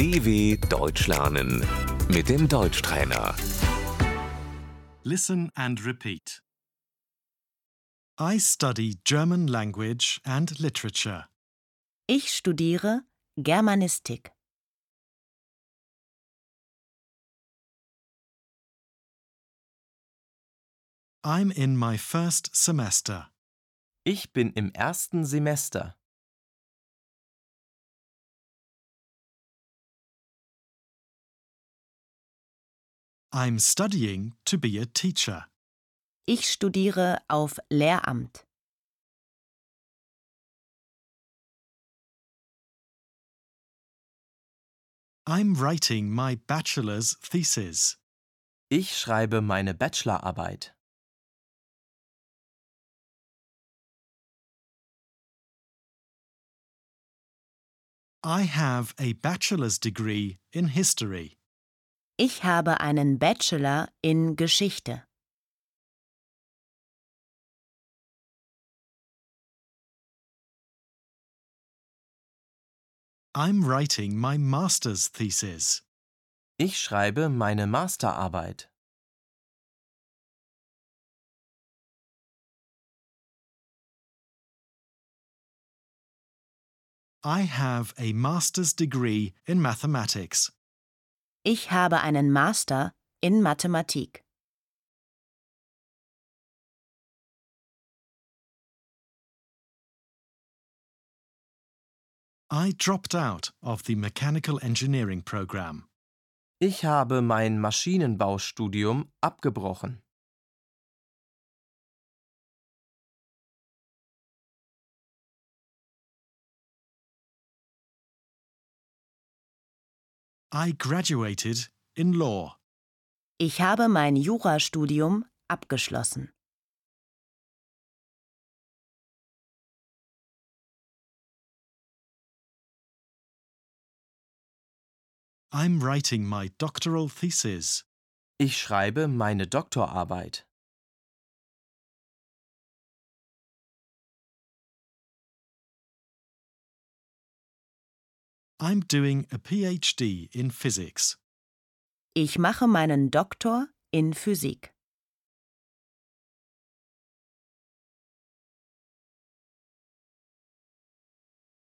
DW Deutsch lernen mit dem Deutschtrainer. Listen and repeat. I study German language and literature. Ich studiere Germanistik. I'm in my first semester. Ich bin im ersten Semester. I'm studying to be a teacher. Ich studiere auf Lehramt. I'm writing my bachelor's thesis. Ich schreibe meine Bachelorarbeit. I have a bachelor's degree in history. Ich habe einen Bachelor in Geschichte. I'm writing my master's thesis. Ich schreibe meine Masterarbeit. I have a master's degree in mathematics. Ich habe einen Master in Mathematik. I dropped out of the mechanical engineering program. Ich habe mein Maschinenbaustudium abgebrochen. I graduated in law. Ich habe mein Jurastudium abgeschlossen. I'm writing my doctoral thesis. Ich schreibe meine Doktorarbeit. I'm doing a PhD in physics. Ich mache meinen Doktor in Physik.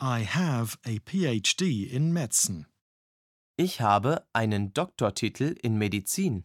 I have a PhD in medicine. Ich habe einen Doktortitel in Medizin.